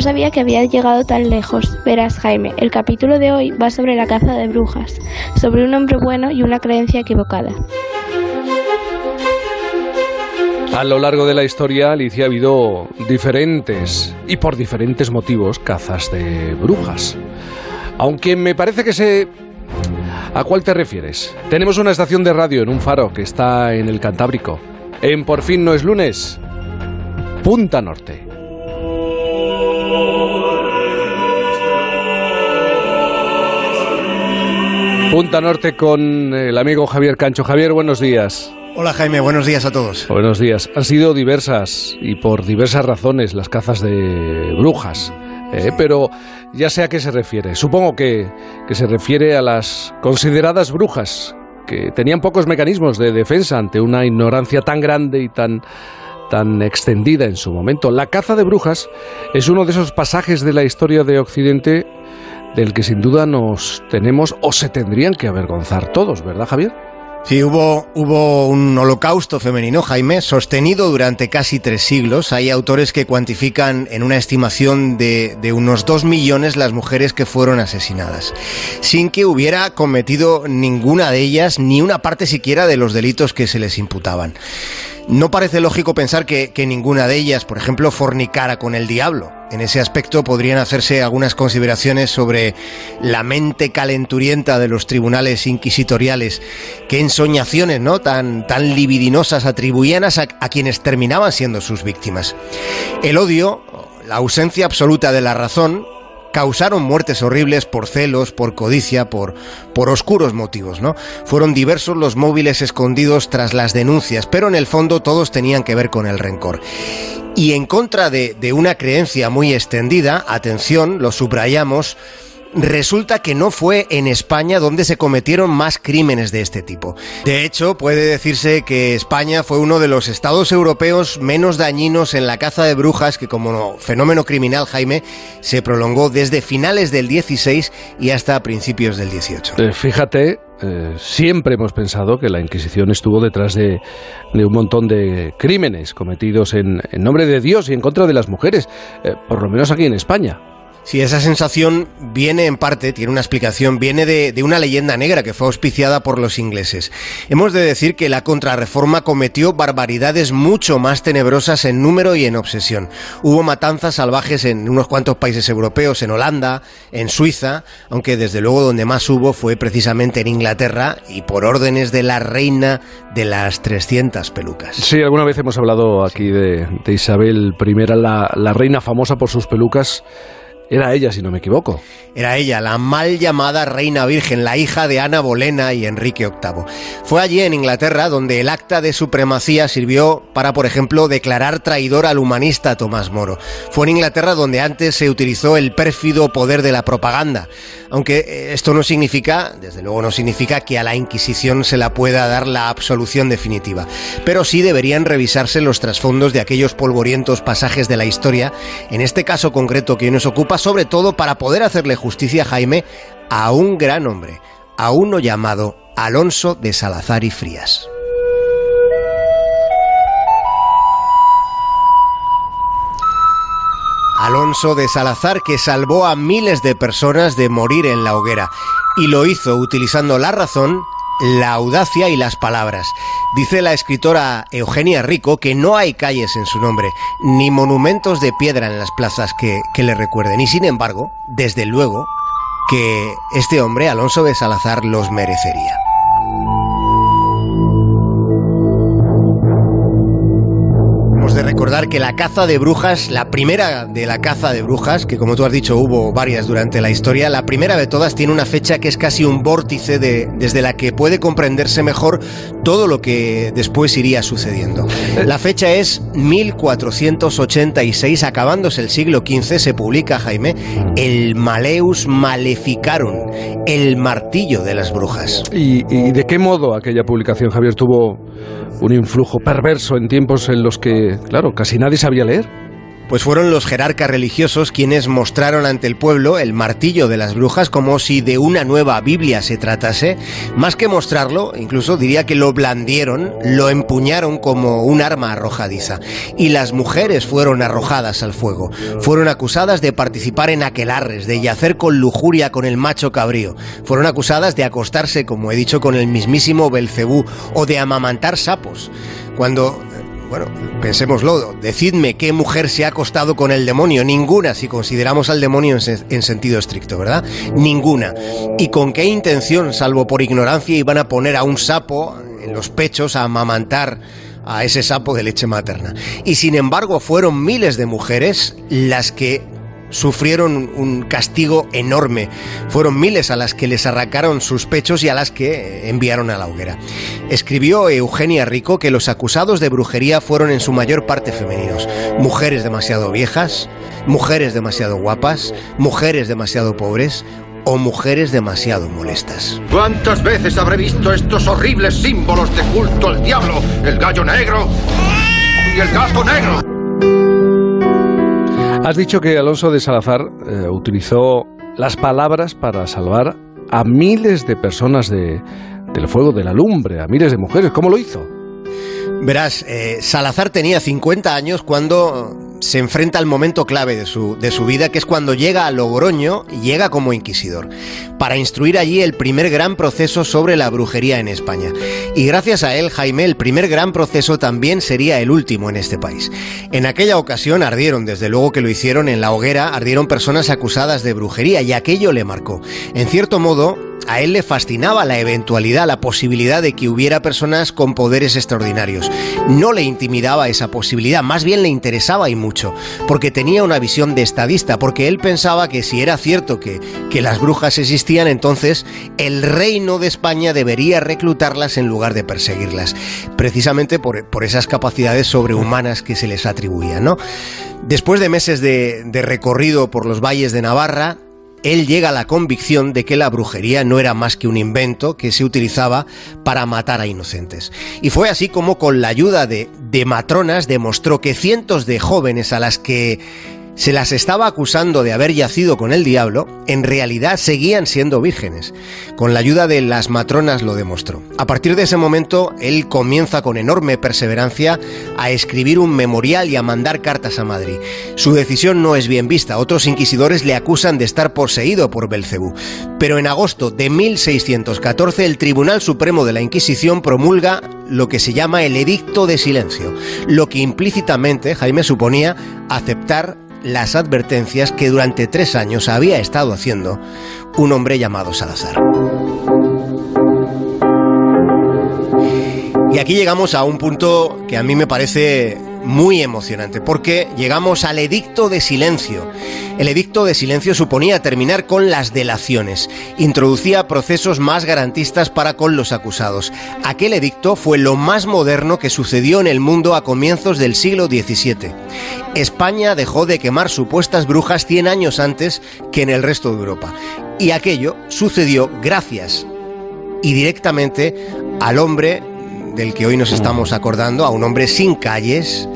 Sabía que había llegado tan lejos. Verás, Jaime, el capítulo de hoy va sobre la caza de brujas, sobre un hombre bueno y una creencia equivocada. A lo largo de la historia, Alicia, ha habido diferentes, y por diferentes motivos, cazas de brujas. Aunque me parece que sé ¿A cuál te refieres? Tenemos una estación de radio en un faro que está en el Cantábrico. En Por fin no es lunes. Punta Norte. Punta Norte con el amigo Javier Cancho. Javier, buenos días. Hola Jaime, buenos días a todos. Buenos días. Han sido diversas y por diversas razones las cazas de brujas. Eh, pero ya sé a qué se refiere. Supongo que, que se refiere a las consideradas brujas, que tenían pocos mecanismos de defensa ante una ignorancia tan grande y tan tan extendida en su momento. La caza de brujas es uno de esos pasajes de la historia de Occidente del que sin duda nos tenemos o se tendrían que avergonzar todos, ¿verdad, Javier? Sí, hubo, hubo un holocausto femenino, Jaime, sostenido durante casi tres siglos. Hay autores que cuantifican en una estimación de, de unos dos millones las mujeres que fueron asesinadas, sin que hubiera cometido ninguna de ellas ni una parte siquiera de los delitos que se les imputaban. No parece lógico pensar que, ninguna de ellas, por ejemplo, fornicara con el diablo. En ese aspecto podrían hacerse algunas consideraciones sobre la mente calenturienta de los tribunales inquisitoriales, qué ensoñaciones ¿no? tan, tan libidinosas atribuían a, a quienes terminaban siendo sus víctimas. El odio, la ausencia absoluta de la razón, causaron muertes horribles por celos, por codicia, por, por oscuros motivos, ¿no? Fueron diversos los móviles escondidos tras las denuncias, pero en el fondo todos tenían que ver con el rencor. Y en contra de, de una creencia muy extendida, atención, lo subrayamos, resulta que no fue en España donde se cometieron más crímenes de este tipo. De hecho, puede decirse que España fue uno de los estados europeos menos dañinos en la caza de brujas que como fenómeno criminal, Jaime, se prolongó desde finales del 16 y hasta principios del 18. Eh, fíjate, eh, siempre hemos pensado que la Inquisición estuvo detrás de, un montón de crímenes cometidos en, nombre de Dios y en contra de las mujeres, eh, por lo menos aquí en España. Sí, esa sensación viene en parte, tiene una explicación, viene de, una leyenda negra que fue auspiciada por los ingleses. Hemos de decir que la contrarreforma cometió barbaridades mucho más tenebrosas en número y en obsesión. Hubo matanzas salvajes en unos cuantos países europeos, en Holanda, en Suiza, aunque desde luego donde más hubo fue precisamente en Inglaterra y por órdenes de la reina de las 300 pelucas. Sí, alguna vez hemos hablado aquí de, Isabel I, la, la reina famosa por sus pelucas era ella, si no me equivoco. Era ella, la mal llamada Reina Virgen, la hija de Ana Bolena y Enrique VIII. Fue allí en Inglaterra donde el acta de supremacía sirvió para, por ejemplo, declarar traidor al humanista Tomás Moro. Fue en Inglaterra donde antes se utilizó el pérfido poder de la propaganda. Aunque eh, esto no significa, desde luego no significa que a la Inquisición se la pueda dar la absolución definitiva. Pero sí deberían revisarse los trasfondos de aquellos polvorientos pasajes de la historia, en este caso concreto que hoy nos ocupa, sobre todo para poder hacerle justicia, Jaime, a un gran hombre, a uno llamado Alonso de Salazar y Frías. Alonso de Salazar que salvó a miles de personas de morir en la hoguera y lo hizo utilizando la razón, la audacia y las palabras. Dice la escritora Eugenia Rico que no hay calles en su nombre, ni monumentos de piedra en las plazas que, que le recuerden. Y sin embargo, desde luego, que este hombre, Alonso de Salazar, los merecería. Recordar que la caza de brujas, la primera de la caza de brujas, que como tú has dicho hubo varias durante la historia, la primera de todas tiene una fecha que es casi un vórtice de, desde la que puede comprenderse mejor todo lo que después iría sucediendo. La fecha es 1486, acabándose el siglo XV, se publica, Jaime, el Maleus Maleficarum, el martillo de las brujas. ¿Y, y de qué modo aquella publicación, Javier, tuvo un influjo perverso en tiempos en los que, claro, casi nadie sabía leer. pues fueron los jerarcas religiosos quienes mostraron ante el pueblo el martillo de las brujas como si de una nueva Biblia se tratase. Más que mostrarlo, incluso diría que lo blandieron, lo empuñaron como un arma arrojadiza. Y las mujeres fueron arrojadas al fuego. Fueron acusadas de participar en aquelarres, de yacer con lujuria con el macho cabrío. Fueron acusadas de acostarse, como he dicho, con el mismísimo Belcebú o de amamantar sapos. Cuando bueno, pensémoslo, decidme qué mujer se ha acostado con el demonio. Ninguna, si consideramos al demonio en, sentido estricto, ¿verdad? Ninguna. ¿Y con qué intención, salvo por ignorancia, iban a poner a un sapo en los pechos a amamantar a ese sapo de leche materna? Y sin embargo, fueron miles de mujeres las que sufrieron un castigo enorme. Fueron miles a las que les arrancaron sus pechos y a las que enviaron a la hoguera. Escribió Eugenia Rico que los acusados de brujería fueron en su mayor parte femeninos. Mujeres demasiado viejas, mujeres demasiado guapas, mujeres demasiado pobres, o mujeres demasiado molestas. ¿Cuántas veces habré visto estos horribles símbolos de culto al diablo? El gallo negro y el gato negro. Has dicho que Alonso de Salazar eh, utilizó las palabras para salvar a miles de personas de, del fuego de la lumbre, a miles de mujeres. ¿Cómo lo hizo? Verás, eh, Salazar tenía 50 años cuando se enfrenta al momento clave de su, de su vida, que es cuando llega a Logroño y llega como inquisidor, para instruir allí el primer gran proceso sobre la brujería en España. Y gracias a él, Jaime, el primer gran proceso también sería el último en este país. En aquella ocasión ardieron, desde luego que lo hicieron en la hoguera, ardieron personas acusadas de brujería y aquello le marcó. En cierto modo, a él le fascinaba la eventualidad, la posibilidad de que hubiera personas con poderes extraordinarios. No le intimidaba esa posibilidad, más bien le interesaba y mucho, porque tenía una visión de estadista, porque él pensaba que si era cierto que, que las brujas existían, entonces el reino de España debería reclutarlas en lugar de perseguirlas, precisamente por, por esas capacidades sobrehumanas que se les atribuían, ¿no? Después de meses de, de recorrido por los valles de Navarra, él llega a la convicción de que la brujería no era más que un invento que se utilizaba para matar a inocentes. Y fue así como con la ayuda de, de matronas demostró que cientos de jóvenes a las que se las estaba acusando de haber yacido con el diablo, en realidad seguían siendo vírgenes. Con la ayuda de las matronas lo demostró. A partir de ese momento, él comienza con enorme perseverancia a escribir un memorial y a mandar cartas a Madrid. Su decisión no es bien vista. Otros inquisidores le acusan de estar poseído por Belcebú. Pero en agosto de 1614, el Tribunal Supremo de la Inquisición promulga lo que se llama el Edicto de Silencio, lo que implícitamente Jaime suponía aceptar las advertencias que durante tres años había estado haciendo un hombre llamado Salazar. Y aquí llegamos a un punto que a mí me parece muy emocionante, porque llegamos al edicto de silencio. El edicto de silencio suponía terminar con las delaciones, introducía procesos más garantistas para con los acusados. Aquel edicto fue lo más moderno que sucedió en el mundo a comienzos del siglo XVII. España dejó de quemar supuestas brujas 100 años antes que en el resto de Europa. Y aquello sucedió gracias y directamente al hombre del que hoy nos estamos acordando, a un hombre sin calles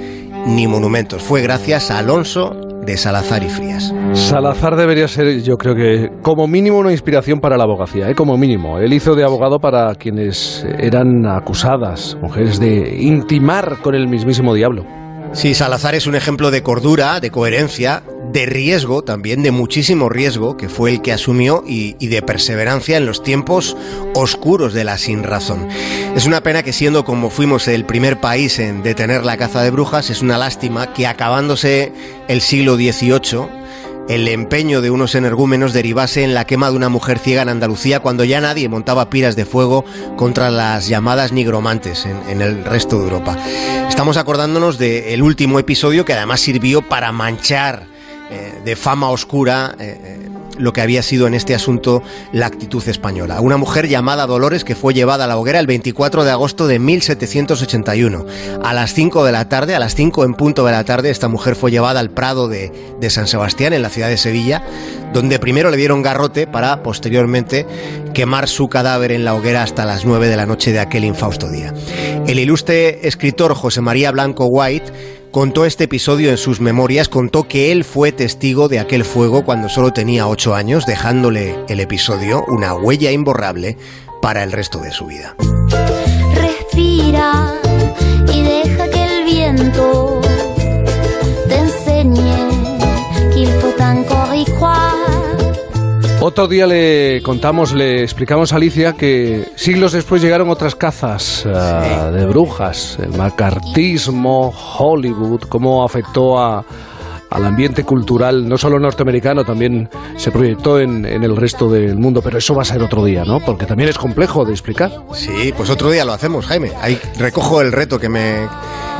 ni monumentos. Fue gracias a Alonso de Salazar y Frías. Salazar debería ser, yo creo que, como mínimo una inspiración para la abogacía, ¿eh? como mínimo. Él hizo de abogado para quienes eran acusadas, mujeres, de intimar con el mismísimo diablo. Sí, Salazar es un ejemplo de cordura, de coherencia, de riesgo también, de muchísimo riesgo, que fue el que asumió, y, de perseverancia en los tiempos oscuros de la sinrazón. Es una pena que siendo como fuimos el primer país en detener la caza de brujas, es una lástima que acabándose el siglo XVIII, el empeño de unos energúmenos derivase en la quema de una mujer ciega en Andalucía cuando ya nadie montaba piras de fuego contra las llamadas nigromantes en, el resto de Europa. Estamos acordándonos del último episodio que además sirvió para manchar eh, de fama oscura eh, eh, lo que había sido en este asunto la actitud española. Una mujer llamada Dolores que fue llevada a la hoguera el 24 de agosto de 1781. A las 5 de la tarde, a las 5 en punto de la tarde, esta mujer fue llevada al Prado de, de San Sebastián, en la ciudad de Sevilla, donde primero le dieron garrote para posteriormente quemar su cadáver en la hoguera hasta las 9 de la noche de aquel infausto día. El ilustre escritor José María Blanco White contó este episodio en sus memorias, contó que él fue testigo de aquel fuego cuando solo tenía ocho años, dejándole el episodio una huella imborrable para el resto de su vida. Respira y deja que el viento te enseñe otro día le contamos, le explicamos a Alicia que siglos después llegaron otras cazas uh, de brujas, el macartismo, Hollywood, cómo afectó a, al ambiente cultural, no solo norteamericano, también se proyectó en, en, el resto del mundo, pero eso va a ser otro día, ¿no? Porque también es complejo de explicar. Sí, pues otro día lo hacemos, Jaime. Ahí recojo el reto que me,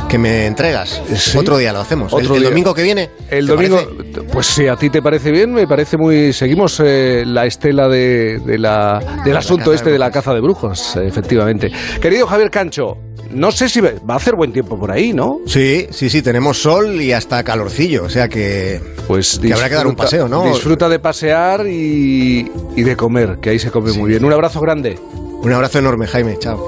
que me entregas. Sí. Otro día lo hacemos. Otro el, domingo que viene. El ¿te domingo, parece? pues si a ti te parece bien, me parece muy. Seguimos eh, la estela de, de la, del asunto este de de la caza de brujos, efectivamente. Querido Javier Cancho, no sé si va a hacer buen tiempo por ahí, ¿no? Sí, sí, sí, tenemos sol y hasta calorcillo, o sea que... Pues Que habrá que dar un paseo, ¿no? Disfruta de pasear y, y de comer, que ahí se come muy bien. Un abrazo grande. Un abrazo enorme, Jaime, chao.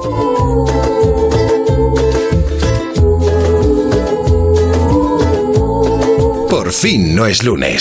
Por fin no es lunes.